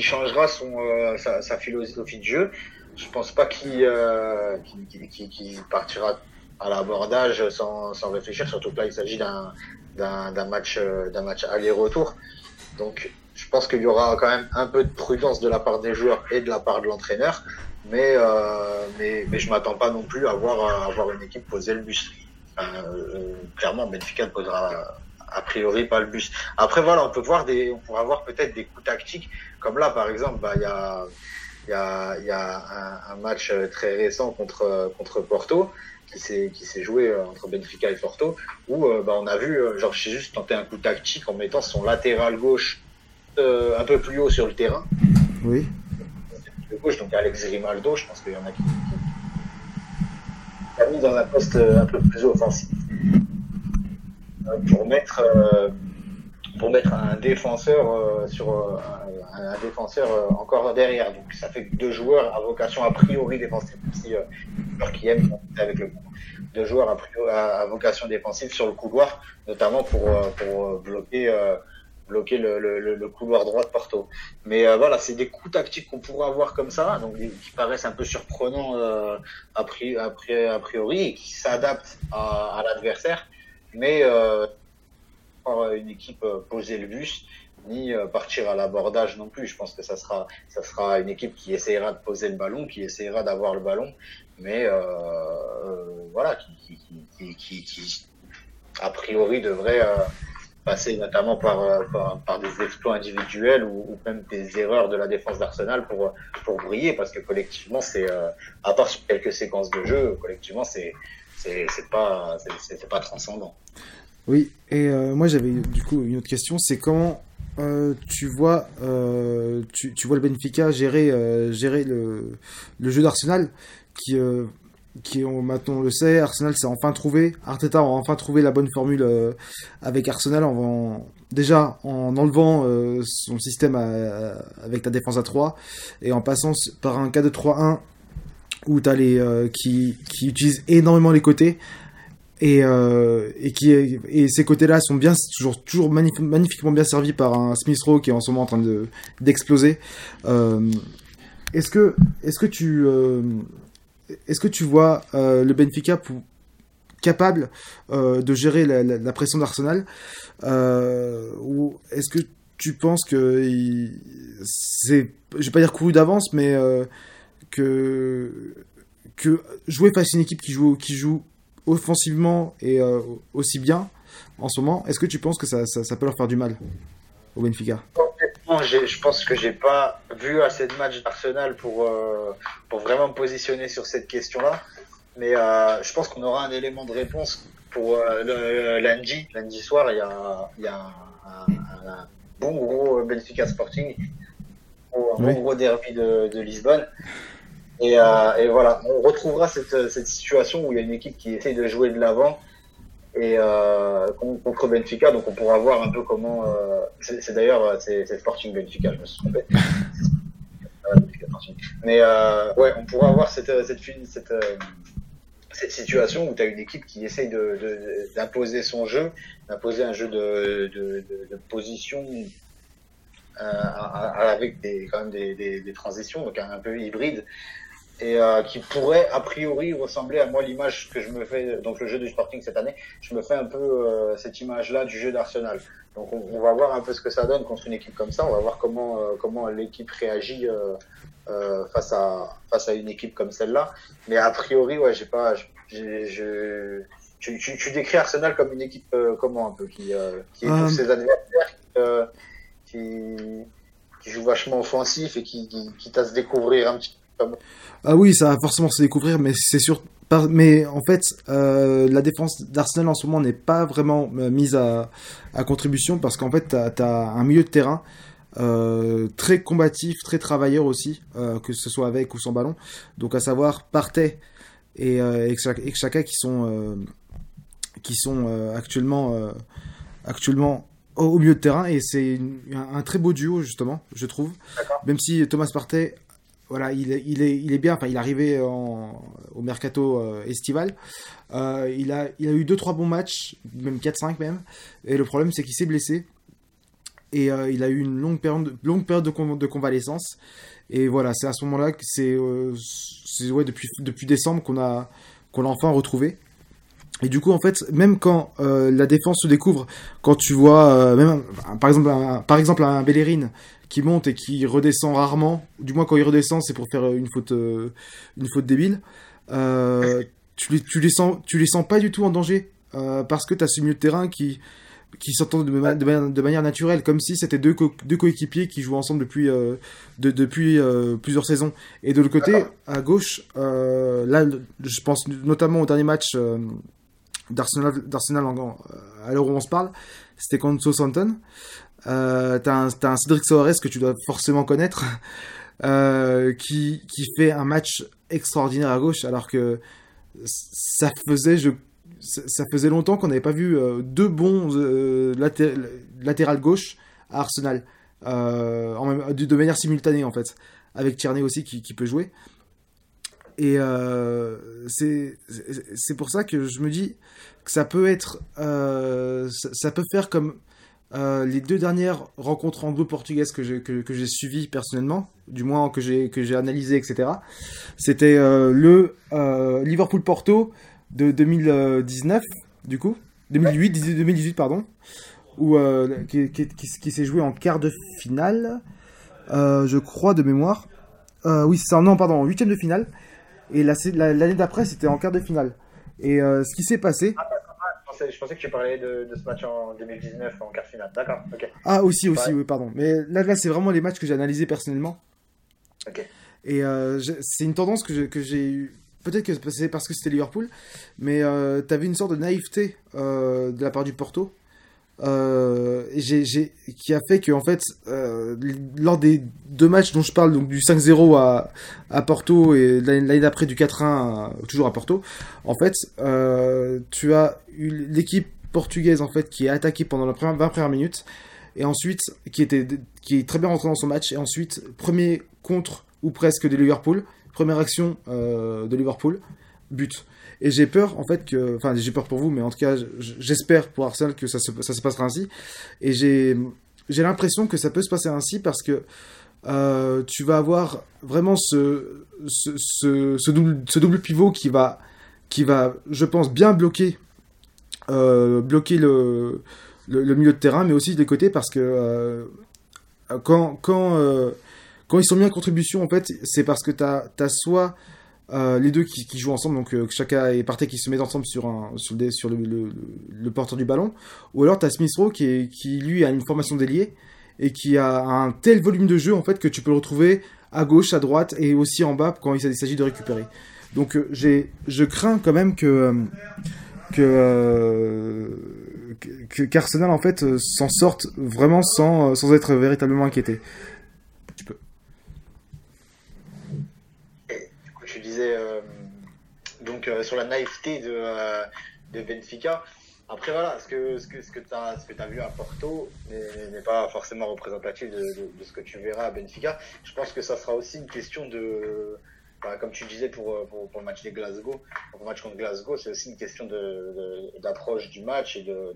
changera son, euh, sa, sa philosophie de jeu. Je pense pas qu'il euh, qu'il- qu'il partira à l'abordage sans, sans réfléchir, surtout que là il s'agit d'un match euh, match aller-retour. Donc je pense qu'il y aura quand même un peu de prudence de la part des joueurs et de la part de l'entraîneur, mais, euh, mais mais je m'attends pas non plus à voir à voir une équipe poser le bus. Enfin, euh, clairement, Benfica ne posera a priori pas le bus. Après voilà, on peut voir des, on pourra voir peut-être des coups tactiques, comme là par exemple, bah il y a, il y a, y a un, un, match très récent contre contre Porto qui s'est joué entre Benfica et Porto, où bah, on a vu, genre j'ai juste tenté un coup tactique en mettant son latéral gauche un peu plus haut sur le terrain. Oui. Gauche, donc Alex Grimaldo, je pense qu'il y en a qui, qui a mis dans un poste un peu plus offensif pour mettre pour mettre un défenseur sur un, un, défenseur encore derrière. Donc ça fait deux joueurs à vocation a priori défensive, si euh, qui aiment avec le deux joueurs priori, à, à, vocation défensive sur le couloir, notamment pour pour bloquer bloquer le, le, le, couloir droit de Porto. Mais euh, voilà, c'est des coups tactiques qu'on pourrait avoir comme ça, donc qui paraissent un peu surprenants euh, a, priori, a priori et qui s'adaptent à, à l'adversaire, mais euh, une équipe poser le bus ni partir à l'abordage non plus. Je pense que ça sera, ça sera une équipe qui essaiera de poser le ballon, qui essaiera d'avoir le ballon, mais voilà, qui, qui, qui, a priori devrait passer notamment par, par, des exploits individuels ou, même des erreurs de la défense d'Arsenal pour, pour briller, parce que collectivement, c'est euh, à part sur quelques séquences de jeu, collectivement, c'est c'est pas pas transcendant. Oui, et euh, moi j'avais du coup une autre question, c'est comment euh, tu vois tu, vois le Benfica gérer gérer le, jeu d'Arsenal qui qui ont maintenant on le sait, Arsenal s'est enfin trouvé, Arteta a enfin trouvé la bonne formule euh, avec Arsenal en, déjà en enlevant euh, son système avec la défense à 3 et en passant par un 4-2-3-1 où tu as les euh, qui, qui utilisent énormément les côtés et, et qui et ces côtés-là sont bien toujours toujours magnif magnifiquement bien servis par un Smith Rowe qui est en ce moment en train de d'exploser. est-ce que est-ce que tu est-ce que tu vois euh, le Benfica pour, capable euh, de gérer la, la, la pression d'Arsenal? Euh, ou est-ce que tu penses que c'est, je vais pas dire couru d'avance, mais euh, que que jouer face à une équipe qui joue qui joue offensivement et euh, aussi bien en ce moment, est-ce que tu penses que ça, ça, ça peut leur faire du mal au Benfica? Je pense que j'ai pas vu assez de matchs d'Arsenal pour, euh, pour vraiment me positionner sur cette question-là. Mais euh, je pense qu'on aura un élément de réponse pour le, lundi. Lundi soir, il y a, il y a un, un, un, bon gros Benfica Sporting, un oui. bon gros derby de, de Lisbonne. Et, euh, et, voilà, on retrouvera cette, cette situation où il y a une équipe qui essaye de jouer de l'avant et euh, contre Benfica. Donc on pourra voir un peu comment. Euh, c'est d'ailleurs euh, c'est Sporting Benfica, je me suis trompé. Mais euh, ouais, on pourra avoir cette cette cette, cette situation où tu as une équipe qui essaye d'imposer de, de, son jeu, d'imposer un jeu de, de, de position euh, avec des, quand même des, des, des, transitions, donc un peu hybride, et euh, qui pourrait a priori ressembler à moi l'image que je me fais donc le jeu du Sporting cette année je me fais un peu euh, cette image là du jeu d'Arsenal. Donc on, on, va voir un peu ce que ça donne contre une équipe comme ça on va voir comment euh, comment l'équipe réagit euh, euh, face à face à une équipe comme celle-là. Mais a priori ouais j'ai pas je tu, tu, tu, décris Arsenal comme une équipe comment un peu qui qui étouffe ses adversaires qui, qui joue vachement offensif et qui qui, qui t'a se découvrir un petit peu ah oui, ça va forcément se découvrir, mais c'est sûr. Mais en fait, euh, la défense d'Arsenal en ce moment n'est pas vraiment euh, mise à, à contribution parce qu'en fait, tu as, un milieu de terrain euh, très combatif, très travailleur aussi, euh, que ce soit avec ou sans ballon. Donc à savoir Partey et, et Chaka qui sont, qui sont actuellement, actuellement au milieu de terrain et c'est un, un, très beau duo justement, je trouve. Même si Thomas Partey voilà, il est, bien. Il est arrivé au mercato euh, estival. Euh, il a, eu deux trois bons matchs, même 4-5 même. Et le problème, c'est qu'il s'est blessé et euh, il a eu une longue période, de, longue période de, con, de convalescence. Et voilà, c'est à ce moment-là que c'est, c'est ouais, depuis, depuis décembre qu'on a, qu'on l'a enfin retrouvé. Et du coup, en fait, même quand euh, la défense se découvre, quand tu vois, euh, même par exemple, un, par exemple un Bellerin qui monte et qui redescend rarement, du moins quand il redescend, c'est pour faire une faute, euh, une faute débile. Euh, tu, les, tu les sens, tu les sens pas du tout en danger euh, parce que tu as ce milieu de terrain qui qui s'entendent de, ma- de manière- de manière naturelle, comme si c'était deux, co- deux coéquipiers qui jouent ensemble depuis, euh, de- depuis euh, plusieurs saisons. Et de l'autre côté, à gauche, euh, là, je pense notamment au dernier match euh, d'Arsenal, d'Arsenal en, en- à l'heure où on se parle, c'était contre Southampton. Euh, t'as un, Cédric Soares que tu dois forcément connaître, euh, qui, qui fait un match extraordinaire à gauche, alors que ça faisait, je, ça faisait longtemps qu'on n'avait pas vu euh, deux bons euh, laté- latérales gauche à Arsenal, euh, en de manière simultanée en fait, avec Tierney aussi qui, qui peut jouer. Et euh, c'est pour ça que je me dis que ça peut être, euh, ça, peut faire comme euh, les deux dernières rencontres anglo-portugaises que j'ai que, suivies personnellement, du moins que j'ai que j'ai analysé, etc. C'était le Liverpool-Porto de 2019, du coup, 2008, 2018 pardon, où qui, qui, s'est joué en quart de finale, je crois de mémoire. Oui, c'est ça, non, pardon, en huitième de finale. Et la- la- l'année d'après, c'était en quart de finale. Et euh, ce qui s'est passé, Je pensais, je pensais que tu parlais de, de ce match en 2019 en quart finale. D'accord, ok. Ah, aussi, aussi, Ouais. oui, pardon. Mais là, là c'est vraiment les matchs que j'ai analysés personnellement. Ok. Et euh, c'est une tendance que j'ai- que j'ai eu. Peut-être que c'est parce que c'était Liverpool, mais euh, t'avais une sorte de naïveté euh, de la part du Porto. Euh, qui a fait que en fait euh, lors des deux matchs dont je parle donc du 5-0 à, Porto et l'année d'après du 4-1 à- toujours à Porto en fait euh, tu as l'équipe portugaise en fait qui est attaquée pendant les premières 20 premières minutes et ensuite qui était qui est très bien rentré dans son match et ensuite premier contre ou presque de Liverpool première action de Liverpool but et j'ai peur en fait que enfin j'ai peur pour vous mais en tout cas j'espère pour Arsenal que ça se, passera ainsi. Et j'ai l'impression que ça peut se passer ainsi parce que euh, tu vas avoir vraiment ce, ce, ce, double, pivot qui va, qui va, je pense, bien bloquer, euh, bloquer le, le, milieu de terrain, mais aussi des côtés parce que euh, quand, quand, quand ils sont mis en contribution, en fait, c'est parce que tu as, soit euh, les deux qui, jouent ensemble, donc euh, chacun est parti qui se met ensemble sur, un, le, sur le, porteur du ballon, ou alors tu as Smith Rowe qui, lui, a une formation d'ailier et qui a un tel volume de jeu, en fait, que tu peux le retrouver à gauche, à droite et aussi en bas quand il s'agit de récupérer. Donc euh, j'ai, je crains quand même que euh, que qu'Arsenal en fait s'en sorte vraiment sans, sans être véritablement inquiété. Tu peux. Du coup, tu euh, donc euh, sur la naïveté de, euh, de Benfica. Après voilà, ce que ce que ce que ce que t'as vu à Porto n'est pas forcément représentatif de, ce que tu verras à Benfica. Je pense que ça sera aussi une question de bah, comme tu disais pour, pour, le match des Glasgow, le match contre Glasgow, c'est aussi une question d'approche du match et de,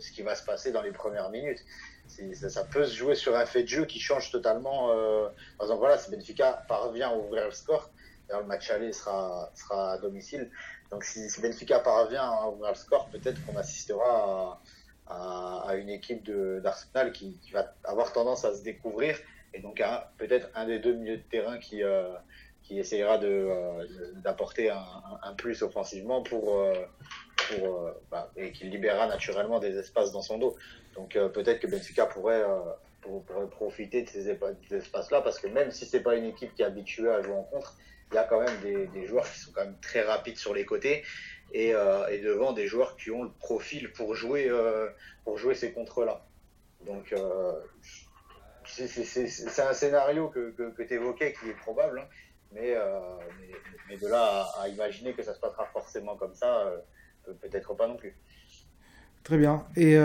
ce qui va se passer dans les premières minutes. Ça, peut se jouer sur un fait de jeu qui change totalement. Par exemple, voilà, si Benfica parvient à ouvrir le score, le match aller sera, sera à domicile. Donc si, si Benfica parvient à ouvrir le score, peut-être qu'on assistera à, une équipe d'Arsenal qui, va avoir tendance à se découvrir et donc peut-être un des deux milieux de terrain qui, euh, qui essayera euh, d'apporter un, un- plus offensivement pour, euh, euh, bah, et qui libérera naturellement des espaces dans son dos. Donc peut-être que Benfica pourrait, pour- pourrait profiter de ces, épa- de ces espaces-là parce que même si c'est pas une équipe qui est habituée à jouer en contre, il y a quand même des, joueurs qui sont quand même très rapides sur les côtés et, euh, devant des joueurs qui ont le profil pour jouer, euh, pour jouer ces contres-là. Donc euh, c'est- un scénario que, que, tu évoquais qui est probable, hein, mais, mais, de là à, imaginer que ça se passera forcément comme ça, peut- peut-être pas non plus. Très bien. Et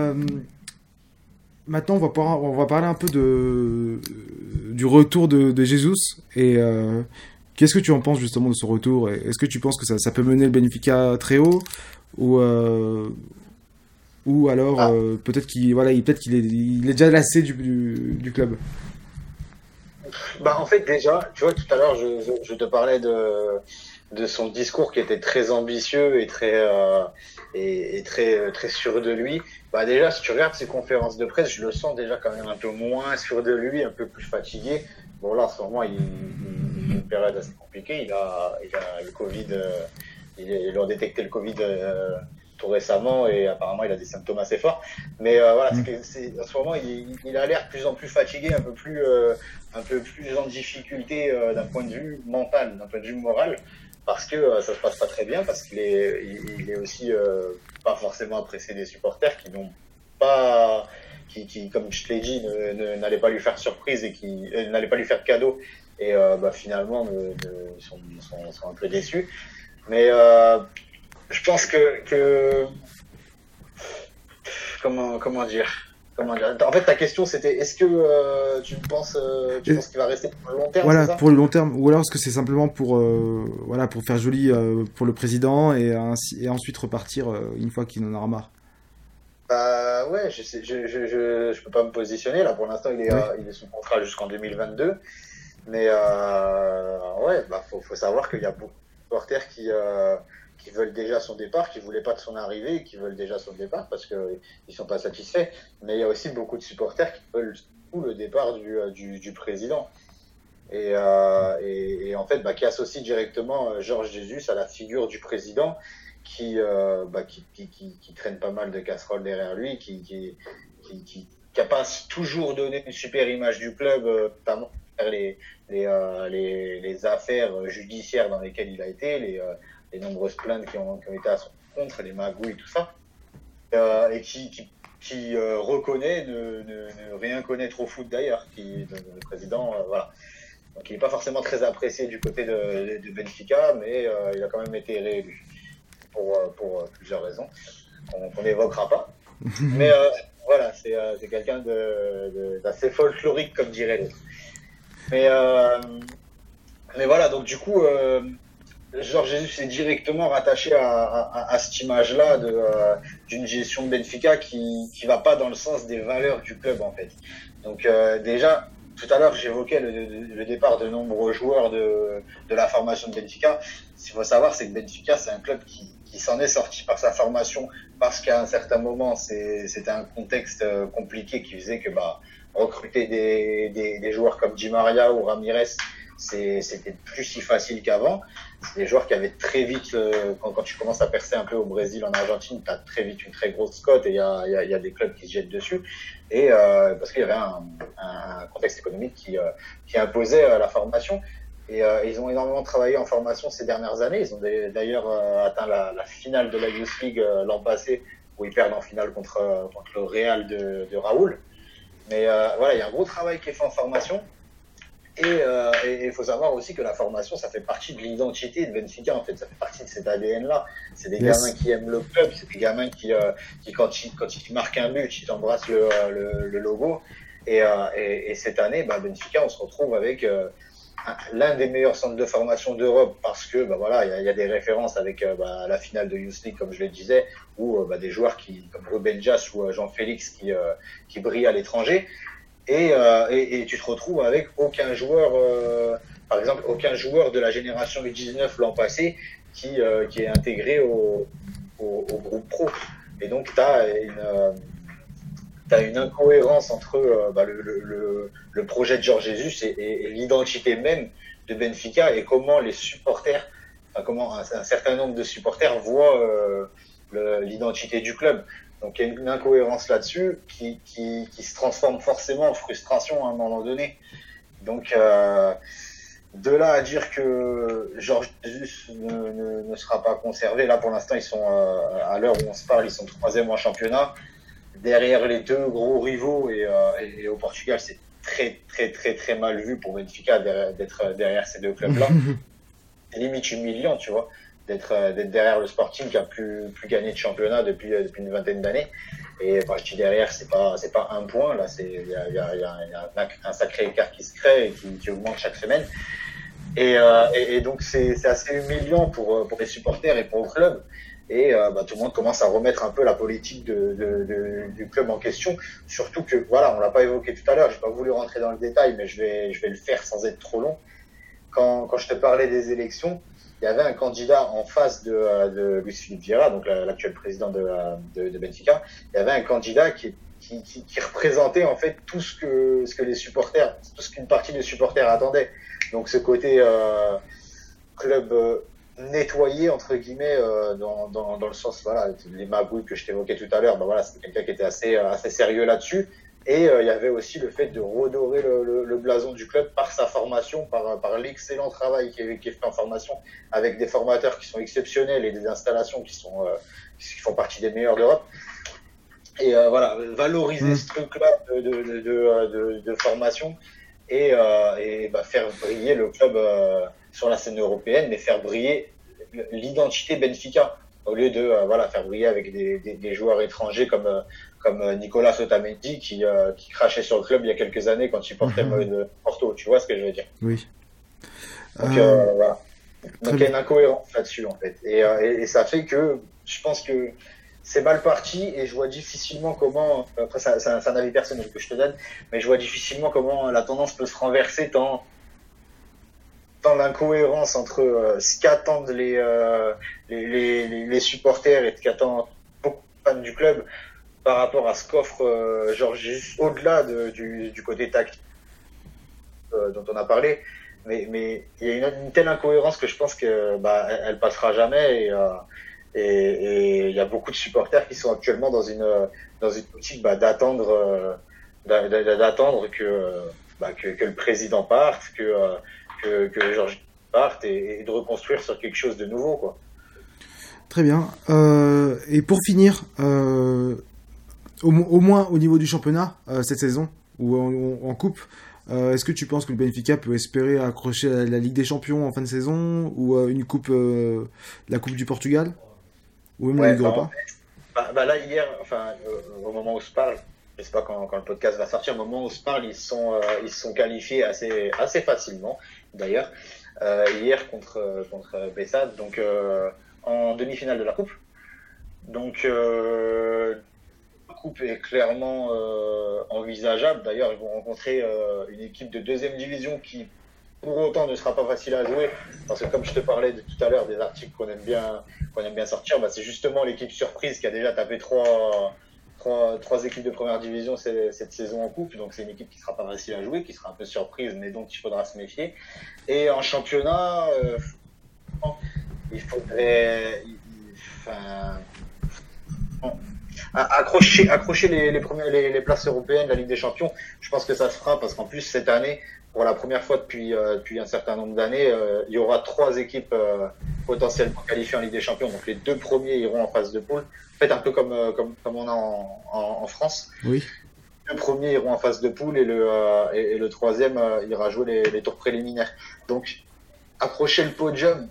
maintenant, on va, par- on va parler un peu de, du retour de, de Jesus. Et qu'est-ce que tu en penses justement de ce retour? Et Est-ce que tu penses que ça, ça peut mener le Benfica très haut? Ou, euh, ou alors Ah. euh, peut-être qu'il voilà, il, peut qu'il est, il est déjà lassé du, du, du club? Bah, en fait, déjà, tu vois, tout à l'heure, je, je, je te parlais de, de son discours qui était très ambitieux et très, euh, et, et très, très sûr de lui. Bah, déjà, si tu regardes ses conférences de presse, je le sens déjà quand même un peu moins sûr de lui, un peu plus fatigué. Bon, là, en ce moment, il, il, une période assez compliquée. Il a, il a le Covid, euh, ils ont détecté le Covid euh, tout récemment et apparemment il a des symptômes assez forts. Mais euh, voilà, Mm. c'est en ce moment il, il a l'air de plus en plus fatigué, un peu plus, un peu plus en difficulté d'un point de vue mental, d'un point de vue moral, parce que ça se passe pas très bien, parce qu'il est, il, est aussi pas forcément apprécié des supporters qui n'ont pas, qui, qui, comme je te l'ai dit, n'allaient pas lui faire surprise et qui euh, n'allaient pas lui faire de cadeau. Et euh, bah, finalement, ils sont, sont, sont un peu déçus. Mais euh, je pense que, que comment comment dire? Comment dire? En fait ta question c'était est-ce que euh, tu penses euh, tu Et- penses qu'il va rester pour le long terme Voilà, ça? pour le long terme. Ou alors est-ce que c'est simplement pour, euh, voilà, pour faire joli pour le président et, ainsi, et ensuite repartir une fois qu'il en aura marre? Bah ouais, je, sais, je, je, je, je peux pas me positionner là. Pour l'instant, il est, Ouais. euh, il est sous contrat jusqu'en 2022. Mais euh, ouais, bah faut, faut savoir qu'il y a beaucoup de supporters qui, euh, qui veulent déjà son départ, qui voulaient pas de son arrivée, qui veulent déjà son départ parce que ils sont pas satisfaits. Mais il y a aussi beaucoup de supporters qui veulent tout le départ du, euh, du, du président. Et, euh, et, et en fait, bah, qui associe directement euh, Georges Jesus à la figure du président qui, euh, bah, qui, qui, traîne pas mal de casseroles derrière lui, qui, qui, qui, a pas toujours donné une super image du club, euh, notamment les, les, euh, les, les affaires judiciaires dans lesquelles il a été, les, les nombreuses plaintes qui ont, qui ont été à son contre, les magouilles, tout ça, et qui, qui, qui reconnaît ne, ne, rien connaître au foot d'ailleurs, qui le, le président, voilà. Donc il n'est pas forcément très apprécié du côté de, de Benfica, mais il a quand même été réélu pour, euh, pour euh, plusieurs raisons qu'on n'évoquera pas. Mais euh, voilà, c'est euh, quelqu'un de- de- d'assez folklorique, comme dirait l'autre. Mais, euh, mais voilà, donc du coup, Georges Jesus est directement rattaché à, à, à cette image-là de, d'une gestion de Benfica qui qui va pas dans le sens des valeurs du club, en fait. Donc déjà, tout à l'heure, j'évoquais le départ de nombreux joueurs de, de la formation de Benfica. Ce qu'il faut savoir, c'est que Benfica, c'est un club qui, qui s'en est sorti par sa formation parce qu'à un certain moment, c'était un contexte euh, compliqué qui faisait que bah, recruter des, des, des joueurs comme Di Maria ou Ramirez, c'était plus si facile qu'avant. C'est des joueurs qui avaient très vite, euh, quand, quand tu commences à percer un peu au Brésil, en Argentine, tu as très vite une très grosse cote et il y a, il y, a, il y a des clubs qui se jettent dessus. Et euh, parce qu'il y avait un, un contexte économique qui, euh, qui imposait euh, la formation. Et euh, ils ont énormément travaillé en formation ces dernières années. Ils ont d'ailleurs euh, atteint la, la finale de la Youth League euh, l'an passé, où ils perdent en finale contre, contre le Real de, de Raoul. Mais euh, voilà, il y a un gros travail qui est fait en formation. Et euh, et il faut savoir aussi que la formation, ça fait partie de l'identité de Benfica, en fait. Ça fait partie de cet ADN-là. C'est des Yes. gamins qui aiment le club, c'est des gamins qui, euh, qui quand, ils, quand ils marquent un but, ils embrassent le, le, le logo. Et, euh, et, et cette année, bah, Benfica, on se retrouve avec euh, l'un des meilleurs centres de formation d'Europe parce que bah, voilà, il y y a des références avec euh, bah, la finale de Youth League, comme je le disais, ou euh, bah, des joueurs qui, comme Ruben Jas ou euh, Jean-Félix qui, euh, qui brillent à l'étranger. Et, et, et tu te retrouves avec aucun joueur, par exemple, aucun joueur de la génération U19 l'an passé qui, qui est intégré au, au, au groupe pro. Et donc, tu as une, euh, t'as une incohérence entre euh, bah, le, projet de Georges Jesus et, l'identité même de Benfica et comment les supporters, enfin, comment un, certain nombre de supporters voient euh, l'identité du club. Donc il y a une incohérence là-dessus qui, qui, se transforme forcément en frustration à un moment donné. Donc euh, de là à dire que Georges Jesus ne, ne, ne sera pas conservé, là pour l'instant ils sont à l'heure où on se parle, ils sont troisième en championnat. Derrière les deux gros rivaux et, euh, et, et au Portugal c'est très très très très mal vu pour Benfica d'être derrière ces deux clubs-là. C'est limite humiliant, tu vois d'être euh, d'être derrière le Sporting qui a plus plus gagné de championnat depuis euh, depuis une vingtaine d'années. Et quand je dis derrière c'est pas c'est pas un point. Là c'est il y a, y a, y a- un, un sacré écart qui se crée et qui, qui augmente chaque semaine. Et, euh, et, et donc c'est c'est assez humiliant pour euh, pour les supporters et pour le club et euh, bah, tout le monde commence à remettre un peu la politique de, de, de- du club en question surtout que voilà on l'a pas évoqué tout à l'heure j'ai pas voulu rentrer dans le détail mais je vais je vais le faire sans être trop long quand quand je te parlais des élections il y avait un candidat en face de, euh, de Luis Philippe Vieira, donc la- l'actuel président de, euh, de, de Benfica. Il y avait un candidat qui, qui, qui, représentait en fait tout ce que, ce que les supporters, tout ce qu'une partie des supporters attendait. Donc ce côté euh, club euh, nettoyé entre guillemets euh, dans, dans, dans, le sens voilà les magouilles que je t'évoquais tout à l'heure ben voilà c'était quelqu'un qui était assez assez sérieux là-dessus et euh, il y avait aussi le fait de redorer le, le, blason du club par sa formation par, par l'excellent travail qui est, qui est, fait en formation avec des formateurs qui sont exceptionnels et des installations qui sont qui font partie des meilleurs d'Europe et voilà valoriser mmh. ce truc là de, de, de, de, de formation et, et bah, faire briller le club sur la scène européenne, mais faire briller l'identité Benfica au lieu de euh, voilà faire briller avec des, des, joueurs étrangers comme euh, comme euh, Nicolas Otamendi qui, qui crachait sur le club il y a quelques années quand il portait le de Porto. Tu vois ce que je veux dire? Oui. Donc voilà. Donc il y a une incohérence là-dessus en fait, et, et, ça fait que je pense que c'est mal parti et je vois difficilement comment, après c'est un avis personnel que je te donne, mais je vois difficilement comment la tendance peut se renverser tant dans l'incohérence entre euh, ce qu'attendent euh, les, les, les, supporters et ce qu'attendent beaucoup de fans du club par rapport à ce qu'offre euh, Georges au-delà du, du, côté tactique dont on a parlé. Mais, mais il y a une, telle incohérence que je pense que bah, elle, passera jamais et, et, il y a beaucoup de supporters qui sont actuellement dans une dans une optique bah, d'attendre d'attendre que, bah, que, que le président parte que que, que Georges parte et, de reconstruire sur quelque chose de nouveau. Quoi. Très bien. Euh, et pour finir, euh, au, moins au niveau du championnat, euh, cette saison, ou en, coupe, est-ce que tu penses que le Benfica peut espérer accrocher la, Ligue des Champions en fin de saison, ou une coupe, la Coupe du Portugal? Ou même la Ligue Europa? bah, bah, Là, hier, enfin, au moment où je parle, je sais pas quand, quand, le podcast va sortir, au moment où on se parle, ils sont, ils sont qualifiés assez, assez facilement d'ailleurs, euh, hier contre, contre donc euh, en demi-finale de la Coupe. Donc, euh, la Coupe est clairement envisageable. D'ailleurs, ils vont rencontrer une équipe de deuxième division qui, pour autant, ne sera pas facile à jouer. Parce que, comme je te parlais de, tout à l'heure des articles qu'on aime bien, qu'on aime bien sortir, bah, c'est justement l'équipe surprise qui a déjà tapé trois trois, équipes de première division cette saison en coupe, donc c'est une équipe qui sera pas facile à jouer, qui sera un peu surprise, mais dont il faudra se méfier. Et en championnat, euh, il faudrait, accrocher, accrocher les, places européennes, la Ligue des Champions. Je pense que ça se fera parce qu'en plus cette année, pour la première fois depuis, euh, depuis un certain nombre d'années, euh, il y aura trois équipes potentiellement qualifiées en Ligue des Champions. Donc les deux premiers iront en phase de poule fait un peu comme, euh, comme, comme on a en, en, France. Oui. Le premier iront en phase de poule et le, euh, et, le troisième euh, ira jouer les, les, tours préliminaires. Donc, accrocher le podium,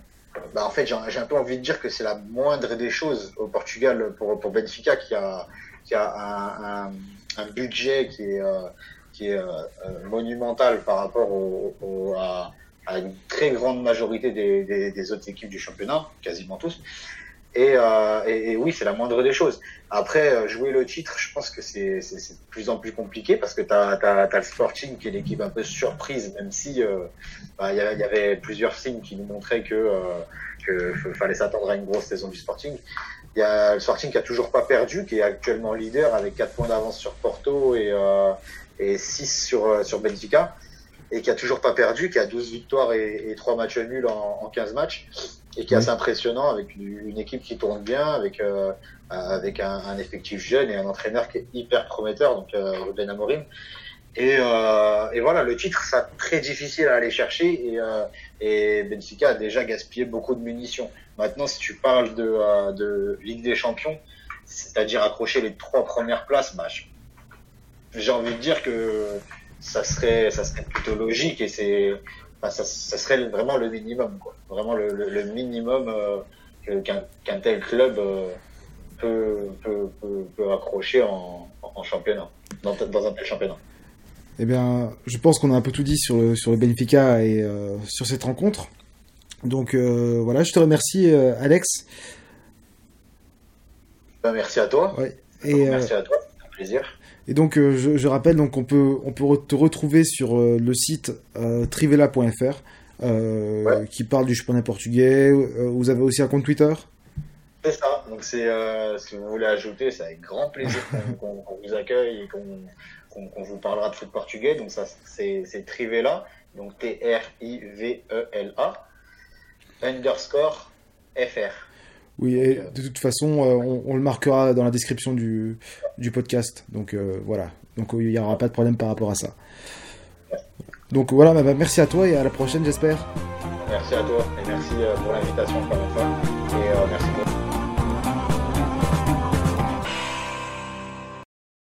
bah, en fait, j'ai un peu envie de dire que c'est la moindre des choses au Portugal pour, pour Benfica qui a, qui a un, un, un budget qui est, qui est monumental par rapport au, à, à, une très grande majorité des, des, des, autres équipes du championnat, quasiment tous. Et, euh, et, oui, c'est la moindre des choses. Après, euh, jouer le titre, je pense que c'est de plus en plus compliqué parce que tu as, le Sporting qui est l'équipe un peu surprise, même si euh, bah, il euh, y, y, avait plusieurs signes qui nous montraient que, euh, que fallait s'attendre à une grosse saison du Sporting. Il y a le Sporting qui a toujours pas perdu, qui est actuellement leader avec 4 points d'avance sur Porto et, euh, et 6 sur, sur Benfica et qui a toujours pas perdu, qui a 12 victoires et, et 3 matchs nuls en, en 15 matchs et qui est assez impressionnant avec une équipe qui tourne bien, avec euh, avec un, un, effectif jeune et un entraîneur qui est hyper prometteur, donc euh, Ruben Amorim. Et, euh, et voilà, le titre, ça très difficile à aller chercher et, euh, et Benfica a déjà gaspillé beaucoup de munitions. Maintenant, si tu parles de, euh, de Ligue des Champions, c'est-à-dire accrocher les trois premières places, bah, j'ai envie de dire que ça serait, ça serait plutôt logique et c'est ça, ça, serait vraiment le minimum, quoi. Vraiment le, le, minimum euh, qu'un tel club euh, peut, peut, peut, accrocher en, en championnat, dans, dans, un tel championnat. Eh bien, je pense qu'on a un peu tout dit sur le, sur le Benfica et euh, sur cette rencontre. Donc voilà, je te remercie, Alex. Ben, merci à toi. Ouais. Et, merci à toi, c'est un plaisir. Et donc, euh, je, je, rappelle, donc on peut, on peut te retrouver sur euh, le site euh, trivela.fr ouais. qui parle du championnat portugais. vous avez aussi un compte Twitter? C'est ça. Donc, c'est, si vous voulez ajouter, c'est avec grand plaisir qu'on, vous accueille et qu'on, qu'on, vous parlera de foot portugais. Donc, ça, c'est, Trivela. Donc, T-R-I-V-E-L-A. Underscore FR. Oui, et de toute façon, on, on, le marquera dans la description du, du podcast. Donc voilà. Donc il n'y aura pas de problème par rapport à ça. Donc voilà, bah, merci à toi et à la prochaine, j'espère. Merci à toi et merci pour l'invitation encore une fois. Et merci